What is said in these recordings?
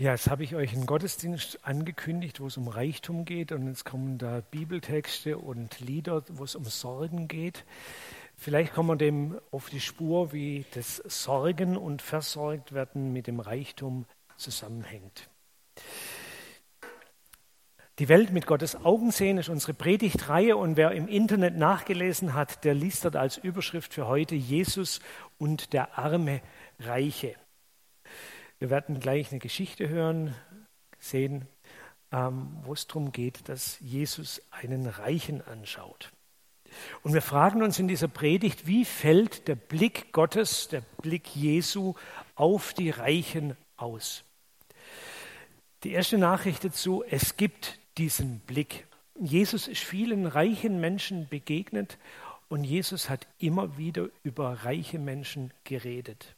Ja, jetzt habe ich euch einen Gottesdienst angekündigt, wo es um Reichtum geht und jetzt kommen da Bibeltexte und Lieder, wo es um Sorgen geht. Vielleicht kommen wir dem auf die Spur, wie das Sorgen und Versorgt werden mit dem Reichtum zusammenhängt. Die Welt mit Gottes Augen sehen ist unsere Predigtreihe und wer im Internet nachgelesen hat, der liest dort als Überschrift für heute Jesus und der arme Reiche. Wir werden gleich eine Geschichte hören, sehen, ähm, wo es darum geht, dass Jesus einen Reichen anschaut. Und wir fragen uns in dieser Predigt, wie fällt der Blick Gottes, der Blick Jesu auf die Reichen aus? Die erste Nachricht dazu, es gibt diesen Blick. Jesus ist vielen reichen Menschen begegnet und Jesus hat immer wieder über reiche Menschen geredet.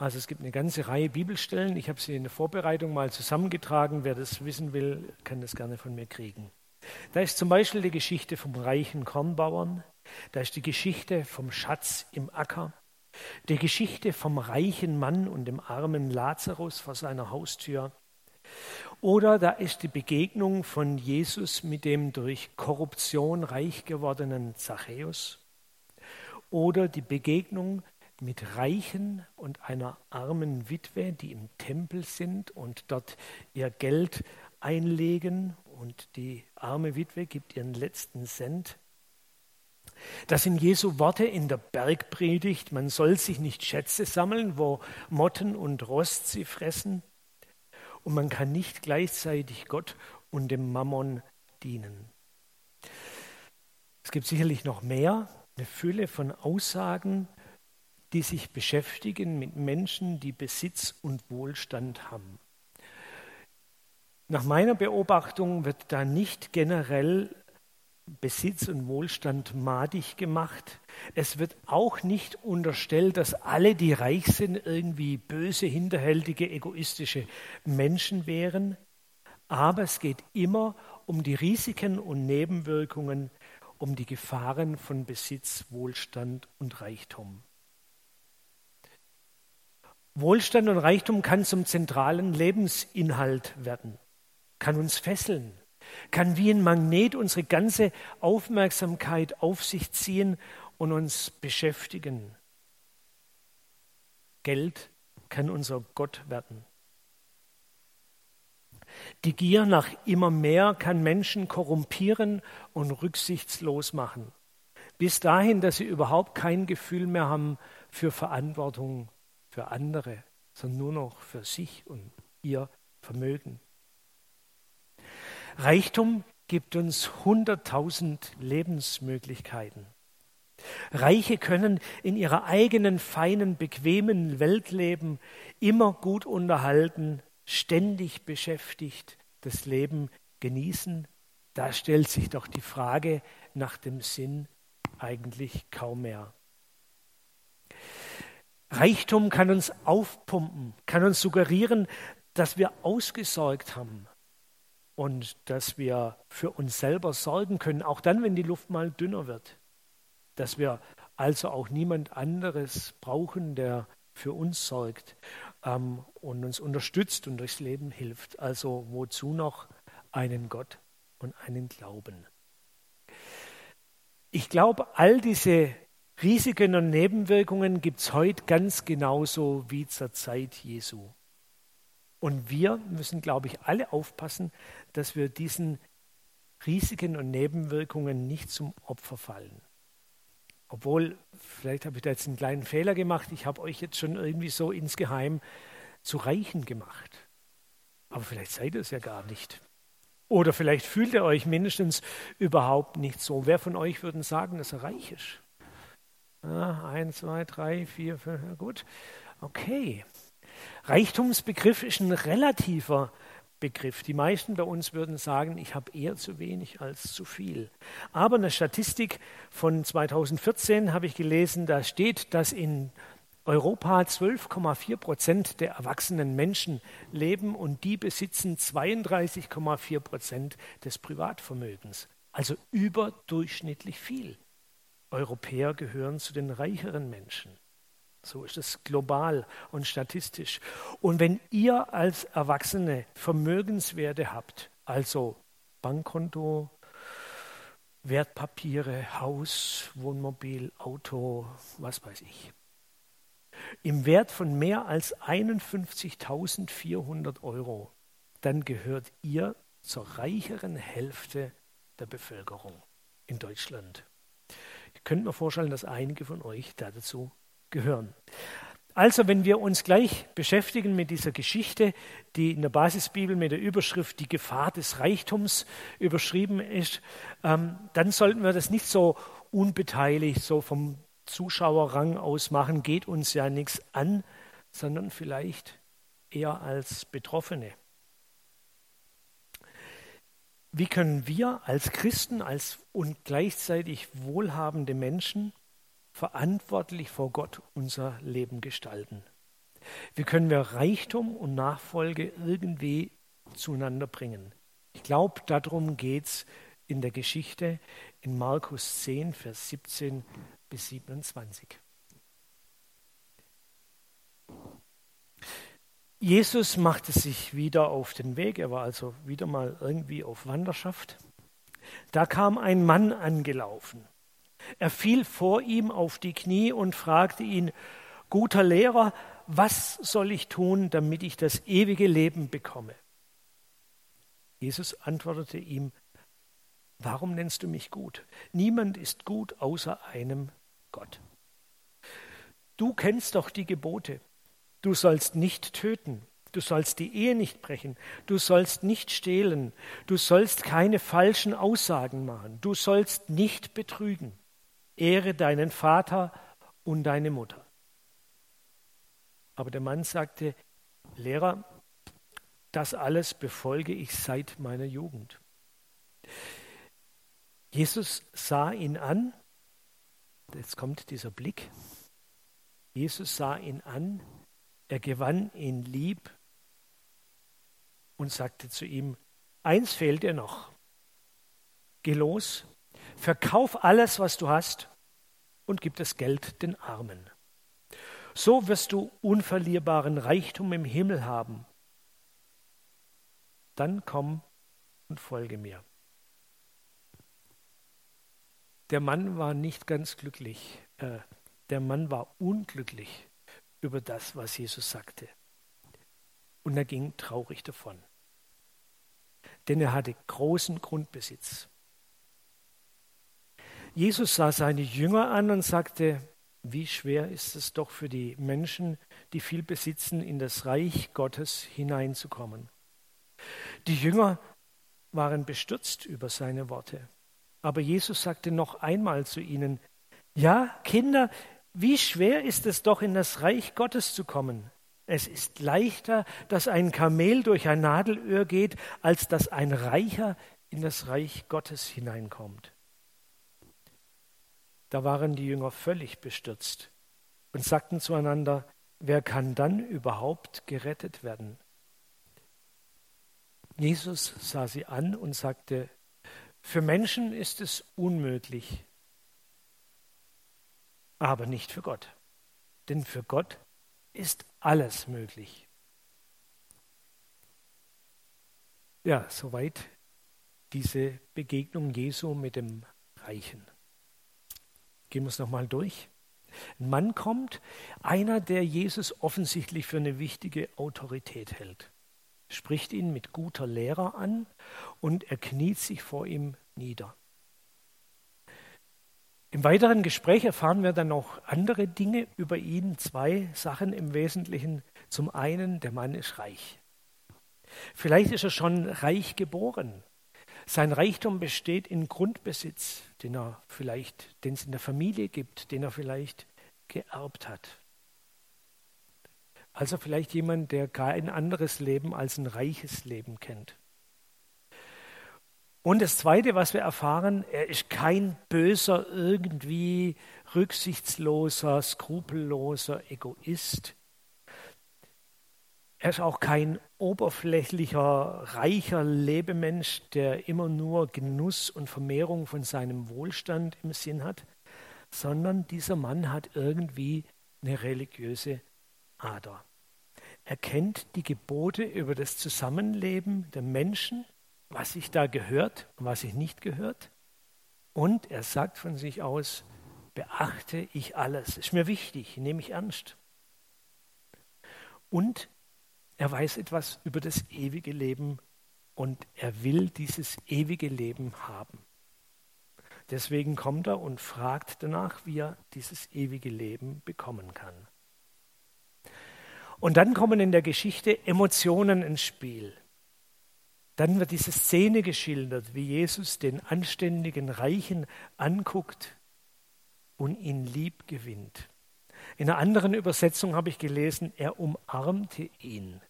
Also es gibt eine ganze Reihe Bibelstellen. Ich habe sie in der Vorbereitung mal zusammengetragen. Wer das wissen will, kann das gerne von mir kriegen. Da ist zum Beispiel die Geschichte vom reichen Kornbauern. Da ist die Geschichte vom Schatz im Acker. Die Geschichte vom reichen Mann und dem armen Lazarus vor seiner Haustür. Oder da ist die Begegnung von Jesus mit dem durch Korruption reich gewordenen Zachäus. Oder die Begegnung mit Reichen und einer armen Witwe, die im Tempel sind und dort ihr Geld einlegen und die arme Witwe gibt ihren letzten Cent. Das sind Jesu Worte in der Bergpredigt, man soll sich nicht Schätze sammeln, wo Motten und Rost sie fressen, und man kann nicht gleichzeitig Gott und dem Mammon dienen. Es gibt sicherlich noch mehr, eine Fülle von Aussagen, die sich beschäftigen mit Menschen, die Besitz und Wohlstand haben. Nach meiner Beobachtung wird da nicht generell Besitz und Wohlstand madig gemacht. Es wird auch nicht unterstellt, dass alle, die reich sind, irgendwie böse, hinterhältige, egoistische Menschen wären. Aber es geht immer um die Risiken und Nebenwirkungen, um die Gefahren von Besitz, Wohlstand und Reichtum. Wohlstand und Reichtum kann zum zentralen Lebensinhalt werden, kann uns fesseln, kann wie ein Magnet unsere ganze Aufmerksamkeit auf sich ziehen und uns beschäftigen. Geld kann unser Gott werden. Die Gier nach immer mehr kann Menschen korrumpieren und rücksichtslos machen, bis dahin, dass sie überhaupt kein Gefühl mehr haben für Verantwortung für andere, sondern nur noch für sich und ihr Vermögen. Reichtum gibt uns hunderttausend Lebensmöglichkeiten. Reiche können in ihrer eigenen feinen, bequemen Welt leben, immer gut unterhalten, ständig beschäftigt, das Leben genießen. Da stellt sich doch die Frage nach dem Sinn eigentlich kaum mehr. Reichtum kann uns aufpumpen, kann uns suggerieren, dass wir ausgesorgt haben und dass wir für uns selber sorgen können, auch dann, wenn die Luft mal dünner wird. Dass wir also auch niemand anderes brauchen, der für uns sorgt ähm, und uns unterstützt und durchs Leben hilft. Also wozu noch einen Gott und einen Glauben? Ich glaube, all diese Risiken und Nebenwirkungen gibt es heute ganz genauso wie zur Zeit Jesu. Und wir müssen, glaube ich, alle aufpassen, dass wir diesen Risiken und Nebenwirkungen nicht zum Opfer fallen. Obwohl, vielleicht habe ich da jetzt einen kleinen Fehler gemacht, ich habe euch jetzt schon irgendwie so insgeheim zu Reichen gemacht. Aber vielleicht seid ihr es ja gar nicht. Oder vielleicht fühlt ihr euch mindestens überhaupt nicht so. Wer von euch würde sagen, dass er reich ist? Ah, eins, zwei, drei, vier, fünf, gut. Okay. Reichtumsbegriff ist ein relativer Begriff. Die meisten bei uns würden sagen, ich habe eher zu wenig als zu viel. Aber eine Statistik von 2014 habe ich gelesen, da steht, dass in Europa 12,4 Prozent der erwachsenen Menschen leben und die besitzen 32,4 Prozent des Privatvermögens. Also überdurchschnittlich viel. Europäer gehören zu den reicheren Menschen. So ist es global und statistisch. Und wenn ihr als Erwachsene Vermögenswerte habt, also Bankkonto, Wertpapiere, Haus, Wohnmobil, Auto, was weiß ich, im Wert von mehr als 51.400 Euro, dann gehört ihr zur reicheren Hälfte der Bevölkerung in Deutschland. Ich könnte mir vorstellen, dass einige von euch dazu gehören. Also, wenn wir uns gleich beschäftigen mit dieser Geschichte, die in der Basisbibel mit der Überschrift Die Gefahr des Reichtums überschrieben ist, ähm, dann sollten wir das nicht so unbeteiligt, so vom Zuschauerrang aus machen, geht uns ja nichts an, sondern vielleicht eher als Betroffene. Wie können wir als Christen als und gleichzeitig wohlhabende Menschen verantwortlich vor Gott unser Leben gestalten? Wie können wir Reichtum und Nachfolge irgendwie zueinander bringen? Ich glaube, darum geht es in der Geschichte in Markus 10, Vers 17 bis 27. Jesus machte sich wieder auf den Weg, er war also wieder mal irgendwie auf Wanderschaft. Da kam ein Mann angelaufen. Er fiel vor ihm auf die Knie und fragte ihn, guter Lehrer, was soll ich tun, damit ich das ewige Leben bekomme? Jesus antwortete ihm, warum nennst du mich gut? Niemand ist gut außer einem Gott. Du kennst doch die Gebote. Du sollst nicht töten. Du sollst die Ehe nicht brechen. Du sollst nicht stehlen. Du sollst keine falschen Aussagen machen. Du sollst nicht betrügen. Ehre deinen Vater und deine Mutter. Aber der Mann sagte, Lehrer, das alles befolge ich seit meiner Jugend. Jesus sah ihn an, jetzt kommt dieser Blick, Jesus sah ihn an er gewann ihn lieb und sagte zu ihm, eins fehlt dir noch. Geh los, verkauf alles, was du hast und gib das Geld den Armen. So wirst du unverlierbaren Reichtum im Himmel haben. Dann komm und folge mir. Der Mann war nicht ganz glücklich. Äh, der Mann war unglücklich über das, was Jesus sagte. Und er ging traurig davon. Denn er hatte großen Grundbesitz. Jesus sah seine Jünger an und sagte, wie schwer ist es doch für die Menschen, die viel besitzen, in das Reich Gottes hineinzukommen. Die Jünger waren bestürzt über seine Worte. Aber Jesus sagte noch einmal zu ihnen, ja, Kinder, wie schwer ist es doch, in das Reich Gottes zu kommen? Es ist leichter, dass ein Kamel durch ein Nadelöhr geht, als dass ein Reicher in das Reich Gottes hineinkommt. Da waren die Jünger völlig bestürzt und sagten zueinander, wer kann dann überhaupt gerettet werden? Jesus sah sie an und sagte, für Menschen ist es unmöglich, aber nicht für Gott. Denn für Gott ist alles möglich. Ja, soweit diese Begegnung Jesu mit dem Reichen. Gehen wir es nochmal durch. Ein Mann kommt, einer, der Jesus offensichtlich für eine wichtige Autorität hält, spricht ihn mit guter Lehrer an und er kniet sich vor ihm nieder. Im weiteren Gespräch erfahren wir dann noch andere Dinge über ihn, zwei Sachen im Wesentlichen. Zum einen, der Mann ist reich. Vielleicht ist er schon reich geboren. Sein Reichtum besteht in Grundbesitz, den er vielleicht, den es in der Familie gibt, den er vielleicht geerbt hat. Also vielleicht jemand, der kein anderes Leben als ein reiches Leben kennt. Und das Zweite, was wir erfahren, er ist kein böser, irgendwie rücksichtsloser, skrupelloser Egoist. Er ist auch kein oberflächlicher, reicher Lebemensch, der immer nur Genuss und Vermehrung von seinem Wohlstand im Sinn hat, sondern dieser Mann hat irgendwie eine religiöse Ader. Er kennt die Gebote über das Zusammenleben der Menschen, was sich da gehört und was sich nicht gehört. Und er sagt von sich aus, beachte ich alles. Ist mir wichtig, nehme ich ernst. Und er weiß etwas über das ewige Leben und er will dieses ewige Leben haben. Deswegen kommt er und fragt danach, wie er dieses ewige Leben bekommen kann. Und dann kommen in der Geschichte Emotionen ins Spiel. Dann wird diese Szene geschildert, wie Jesus den anständigen Reichen anguckt und ihn lieb gewinnt. In einer anderen Übersetzung habe ich gelesen, er umarmte ihn.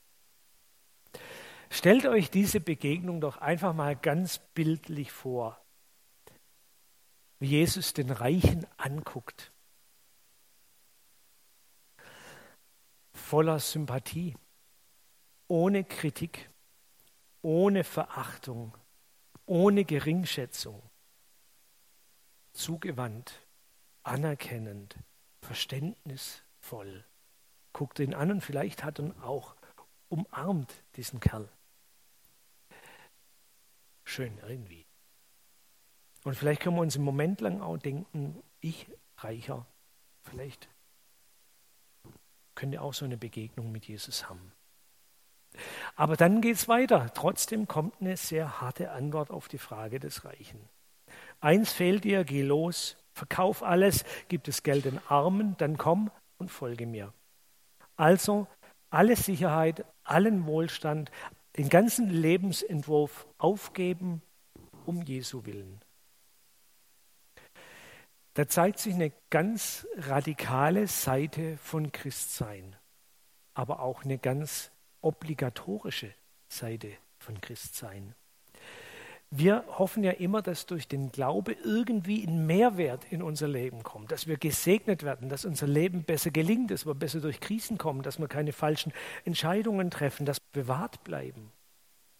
Stellt euch diese Begegnung doch einfach mal ganz bildlich vor, wie Jesus den Reichen anguckt. Voller Sympathie, ohne Kritik, ohne Verachtung, ohne Geringschätzung, zugewandt, anerkennend, verständnisvoll. Guckt ihn an und vielleicht hat er auch umarmt diesen Kerl schön irgendwie. Und vielleicht können wir uns einen Moment lang auch denken, ich reicher, vielleicht könnt ihr auch so eine Begegnung mit Jesus haben. Aber dann geht es weiter. Trotzdem kommt eine sehr harte Antwort auf die Frage des Reichen. Eins fehlt dir, geh los, verkauf alles, gib das Geld den Armen, dann komm und folge mir. Also alle Sicherheit, allen Wohlstand, den ganzen Lebensentwurf aufgeben um Jesu willen. Da zeigt sich eine ganz radikale Seite von Christsein, aber auch eine ganz obligatorische Seite von Christsein. Wir hoffen ja immer, dass durch den Glaube irgendwie ein Mehrwert in unser Leben kommt, dass wir gesegnet werden, dass unser Leben besser gelingt, dass wir besser durch Krisen kommen, dass wir keine falschen Entscheidungen treffen, dass wir bewahrt bleiben.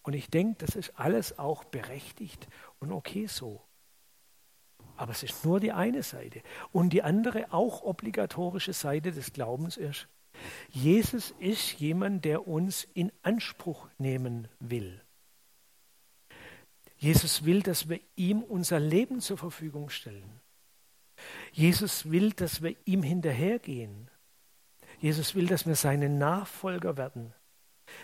Und ich denke, das ist alles auch berechtigt und okay so. Aber es ist nur die eine Seite. Und die andere, auch obligatorische Seite des Glaubens ist, Jesus ist jemand, der uns in Anspruch nehmen will. Jesus will, dass wir ihm unser Leben zur Verfügung stellen. Jesus will, dass wir ihm hinterhergehen. Jesus will, dass wir seine Nachfolger werden.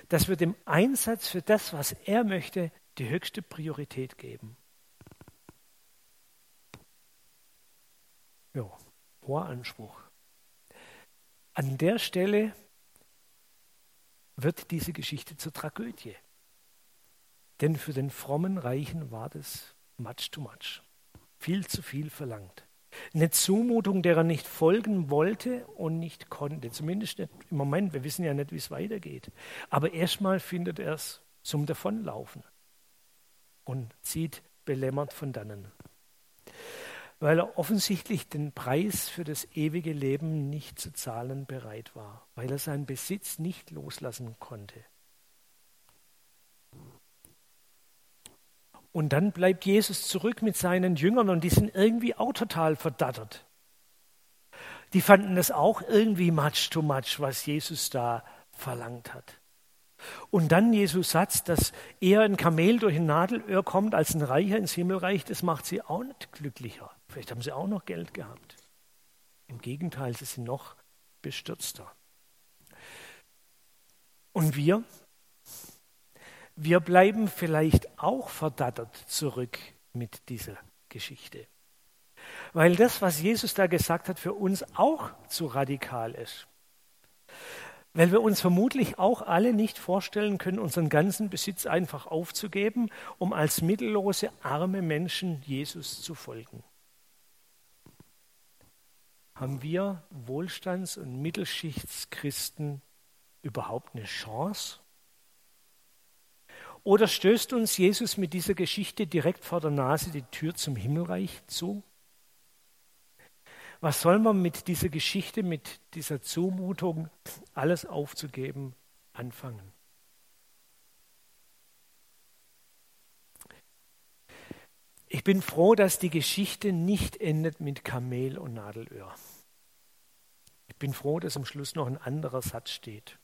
Dass wir dem Einsatz für das, was er möchte, die höchste Priorität geben. Ja, hoher Anspruch. An der Stelle wird diese Geschichte zur Tragödie. Denn für den frommen Reichen war das much too much. Viel zu viel verlangt. Eine Zumutung, der er nicht folgen wollte und nicht konnte. Zumindest nicht im Moment. Wir wissen ja nicht, wie es weitergeht. Aber erstmal findet er es zum Davonlaufen und zieht belämmert von dannen. Weil er offensichtlich den Preis für das ewige Leben nicht zu zahlen bereit war. Weil er seinen Besitz nicht loslassen konnte. Und dann bleibt Jesus zurück mit seinen Jüngern und die sind irgendwie auch total verdattert. Die fanden das auch irgendwie much too much, was Jesus da verlangt hat. Und dann Jesus Satz, dass eher ein Kamel durch ein Nadelöhr kommt als ein Reicher ins Himmelreich, das macht sie auch nicht glücklicher. Vielleicht haben sie auch noch Geld gehabt. Im Gegenteil, sie sind noch bestürzter. Und wir, wir bleiben vielleicht auch verdattert zurück mit dieser Geschichte. Weil das, was Jesus da gesagt hat, für uns auch zu radikal ist. Weil wir uns vermutlich auch alle nicht vorstellen können, unseren ganzen Besitz einfach aufzugeben, um als mittellose, arme Menschen Jesus zu folgen. Haben wir Wohlstands- und Mittelschichtschristen überhaupt eine Chance? Oder stößt uns Jesus mit dieser Geschichte direkt vor der Nase die Tür zum Himmelreich zu? Was soll man mit dieser Geschichte, mit dieser Zumutung, alles aufzugeben, anfangen? Bin froh, dass die Geschichte nicht endet mit Kamel und Nadelöhr. Ich bin froh, dass am Schluss noch ein anderer Satz steht.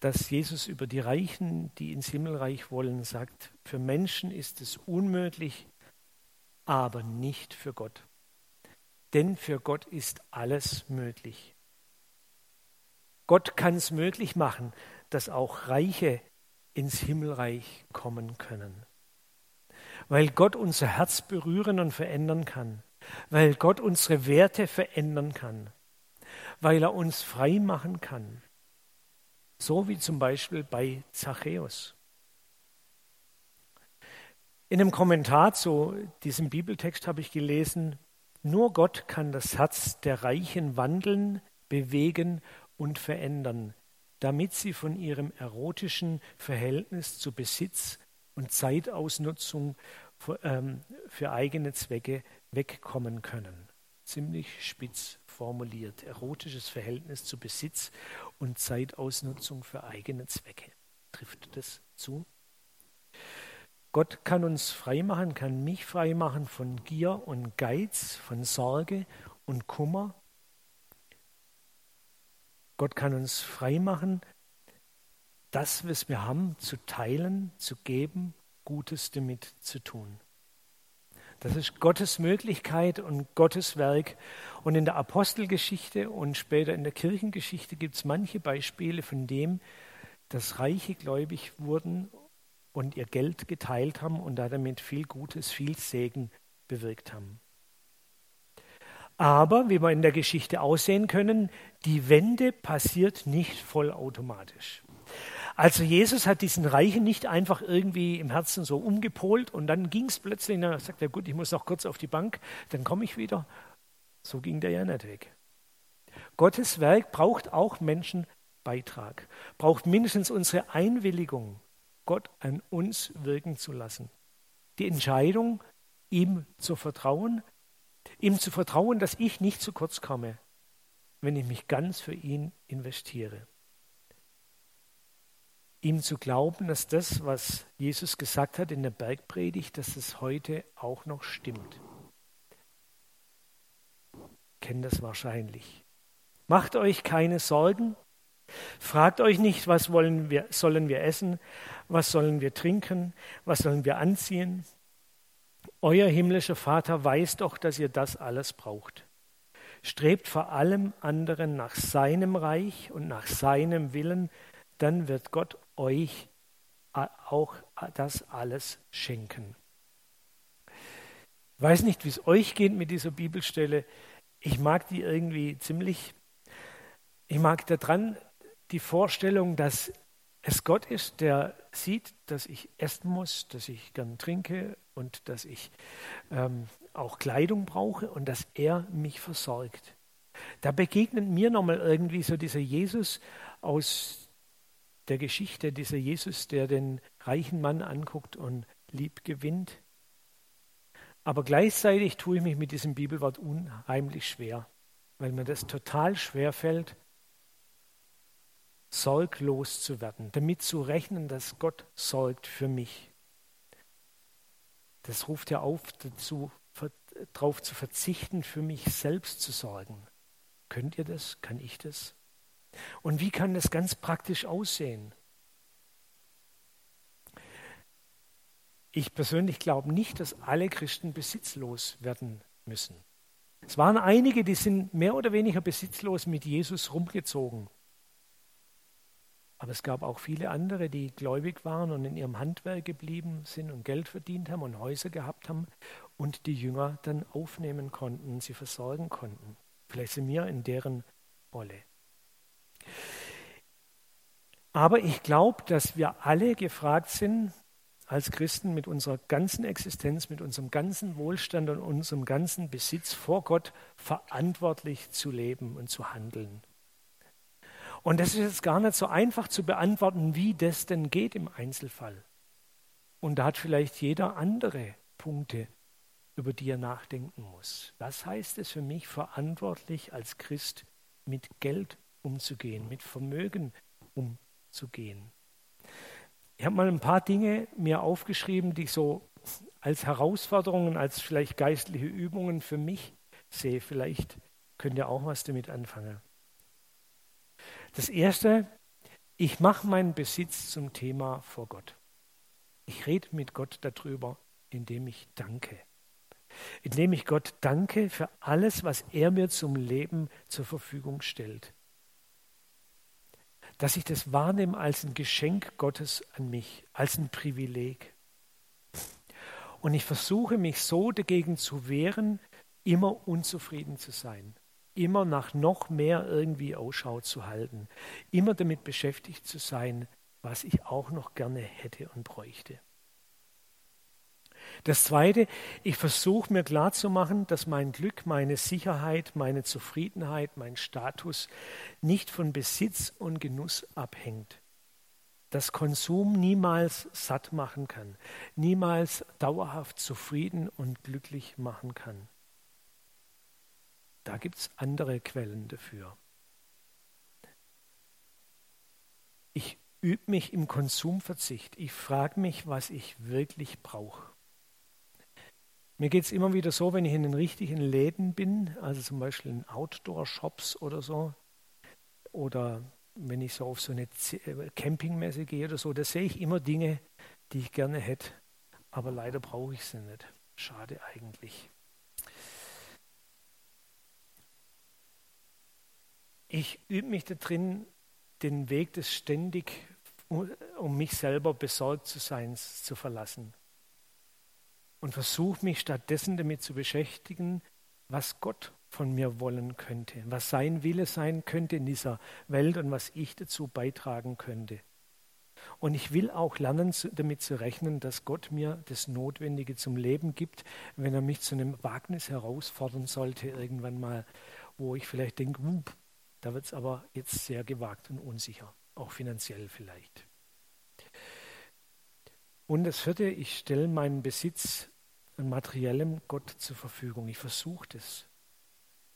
Dass Jesus über die Reichen, die ins Himmelreich wollen, sagt, für Menschen ist es unmöglich, aber nicht für Gott. Denn für Gott ist alles möglich. Gott kann es möglich machen, dass auch Reiche ins Himmelreich kommen können. Weil Gott unser Herz berühren und verändern kann. Weil Gott unsere Werte verändern kann. Weil er uns frei machen kann. So wie zum Beispiel bei Zachäus. In einem Kommentar zu diesem Bibeltext habe ich gelesen, nur Gott kann das Herz der Reichen wandeln, bewegen und verändern, damit sie von ihrem erotischen Verhältnis zu Besitz und Zeitausnutzung für, ähm, für eigene Zwecke wegkommen können. Ziemlich spitz formuliert. Erotisches Verhältnis zu Besitz und Zeitausnutzung für eigene Zwecke. Trifft das zu? Gott kann uns freimachen, kann mich freimachen von Gier und Geiz, von Sorge und Kummer. Gott kann uns freimachen, das, was wir haben, zu teilen, zu geben, Gutes damit zu tun. Das ist Gottes Möglichkeit und Gottes Werk. Und in der Apostelgeschichte und später in der Kirchengeschichte gibt es manche Beispiele von dem, dass Reiche gläubig wurden und ihr Geld geteilt haben und damit viel Gutes, viel Segen bewirkt haben. Aber, wie wir in der Geschichte aussehen können, die Wende passiert nicht vollautomatisch. Also Jesus hat diesen Reichen nicht einfach irgendwie im Herzen so umgepolt und dann ging es plötzlich, dann sagt er, gut, ich muss noch kurz auf die Bank, dann komme ich wieder. So ging der ja nicht weg. Gottes Werk braucht auch Menschenbeitrag, braucht mindestens unsere Einwilligung. Gott an uns wirken zu lassen. Die Entscheidung, ihm zu vertrauen, ihm zu vertrauen, dass ich nicht zu kurz komme, wenn ich mich ganz für ihn investiere. Ihm zu glauben, dass das, was Jesus gesagt hat in der Bergpredigt, dass es heute auch noch stimmt. Kennen das wahrscheinlich. Macht euch keine Sorgen, Fragt euch nicht, was wollen wir, sollen wir essen, was sollen wir trinken, was sollen wir anziehen. Euer himmlischer Vater weiß doch, dass ihr das alles braucht. Strebt vor allem anderen nach seinem Reich und nach seinem Willen, dann wird Gott euch auch das alles schenken. Ich weiß nicht, wie es euch geht mit dieser Bibelstelle. Ich mag die irgendwie ziemlich. Ich mag daran die Vorstellung, dass es Gott ist, der sieht, dass ich essen muss, dass ich gern trinke und dass ich ähm, auch Kleidung brauche und dass er mich versorgt. Da begegnet mir nochmal irgendwie so dieser Jesus aus der Geschichte, dieser Jesus, der den reichen Mann anguckt und lieb gewinnt. Aber gleichzeitig tue ich mich mit diesem Bibelwort unheimlich schwer, weil mir das total schwer fällt, sorglos zu werden, damit zu rechnen, dass Gott sorgt für mich. Das ruft ja auf, dazu, darauf zu verzichten, für mich selbst zu sorgen. Könnt ihr das? Kann ich das? Und wie kann das ganz praktisch aussehen? Ich persönlich glaube nicht, dass alle Christen besitzlos werden müssen. Es waren einige, die sind mehr oder weniger besitzlos mit Jesus rumgezogen. Aber es gab auch viele andere, die gläubig waren und in ihrem Handwerk geblieben sind und Geld verdient haben und Häuser gehabt haben und die Jünger dann aufnehmen konnten sie versorgen konnten. Vielleicht sind wir in deren Rolle. Aber ich glaube, dass wir alle gefragt sind, als Christen mit unserer ganzen Existenz, mit unserem ganzen Wohlstand und unserem ganzen Besitz vor Gott verantwortlich zu leben und zu handeln. Und das ist jetzt gar nicht so einfach zu beantworten, wie das denn geht im Einzelfall. Und da hat vielleicht jeder andere Punkte, über die er nachdenken muss. Was heißt es für mich, verantwortlich als Christ mit Geld umzugehen, mit Vermögen umzugehen? Ich habe mal ein paar Dinge mir aufgeschrieben, die ich so als Herausforderungen, als vielleicht geistliche Übungen für mich sehe. Vielleicht könnt ihr auch was damit anfangen. Das Erste, ich mache meinen Besitz zum Thema vor Gott. Ich rede mit Gott darüber, indem ich danke. Indem ich Gott danke für alles, was er mir zum Leben zur Verfügung stellt. Dass ich das wahrnehme als ein Geschenk Gottes an mich, als ein Privileg. Und ich versuche mich so dagegen zu wehren, immer unzufrieden zu sein, immer nach noch mehr irgendwie Ausschau zu halten, immer damit beschäftigt zu sein, was ich auch noch gerne hätte und bräuchte. Das Zweite, ich versuche mir klarzumachen, dass mein Glück, meine Sicherheit, meine Zufriedenheit, mein Status nicht von Besitz und Genuss abhängt. Dass Konsum niemals satt machen kann, niemals dauerhaft zufrieden und glücklich machen kann. Da gibt es andere Quellen dafür. Ich übe mich im Konsumverzicht. Ich frage mich, was ich wirklich brauche. Mir geht es immer wieder so, wenn ich in den richtigen Läden bin, also zum Beispiel in Outdoor-Shops oder so, oder wenn ich so auf so eine äh, Campingmesse gehe oder so, da sehe ich immer Dinge, die ich gerne hätte, aber leider brauche ich sie nicht. Schade eigentlich. Ich übe mich da drin, den Weg des ständig, um mich selber besorgt zu sein, zu verlassen und versuche mich stattdessen damit zu beschäftigen, was Gott von mir wollen könnte, was sein Wille sein könnte in dieser Welt und was ich dazu beitragen könnte. Und ich will auch lernen, damit zu rechnen, dass Gott mir das Notwendige zum Leben gibt, wenn er mich zu einem Wagnis herausfordern sollte, irgendwann mal, wo ich vielleicht denke, da wird es aber jetzt sehr gewagt und unsicher, auch finanziell vielleicht. Und das vierte, ich stelle meinen Besitz an materiellem Gott zur Verfügung. Ich versuche das,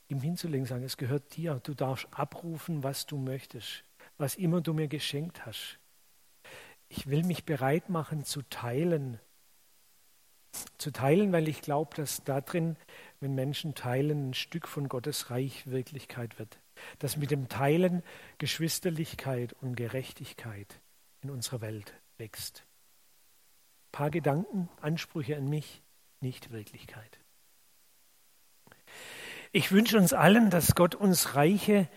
ihm hinzulegen, sagen, es gehört dir. Du darfst abrufen, was du möchtest, was immer du mir geschenkt hast. Ich will mich bereit machen zu teilen. Zu teilen, weil ich glaube, dass da drin, wenn Menschen teilen, ein Stück von Gottes Reich Wirklichkeit wird. Dass mit dem Teilen Geschwisterlichkeit und Gerechtigkeit in unserer Welt wächst. Ein paar Gedanken, Ansprüche an mich nicht Wirklichkeit. Ich wünsche uns allen, dass Gott uns Reiche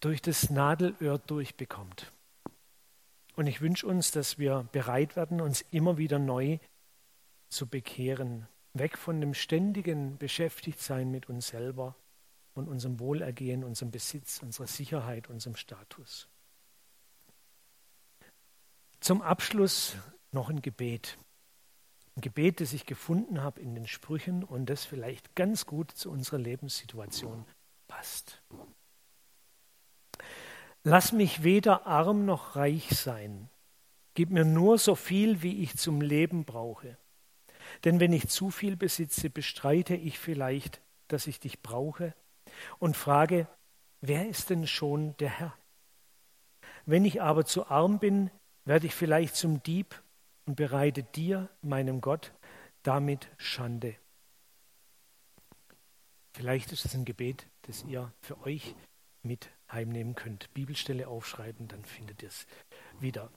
durch das Nadelöhr durchbekommt. Und ich wünsche uns, dass wir bereit werden, uns immer wieder neu zu bekehren, weg von dem ständigen Beschäftigtsein mit uns selber und unserem Wohlergehen, unserem Besitz, unserer Sicherheit, unserem Status. Zum Abschluss noch ein Gebet. Ein Gebet, das ich gefunden habe in den Sprüchen und das vielleicht ganz gut zu unserer Lebenssituation passt. Lass mich weder arm noch reich sein. Gib mir nur so viel, wie ich zum Leben brauche. Denn wenn ich zu viel besitze, bestreite ich vielleicht, dass ich dich brauche und frage, wer ist denn schon der Herr? Wenn ich aber zu arm bin, werde ich vielleicht zum Dieb und bereite dir, meinem Gott, damit Schande. Vielleicht ist es ein Gebet, das ihr für euch mit heimnehmen könnt. Bibelstelle aufschreiben, dann findet ihr es wieder.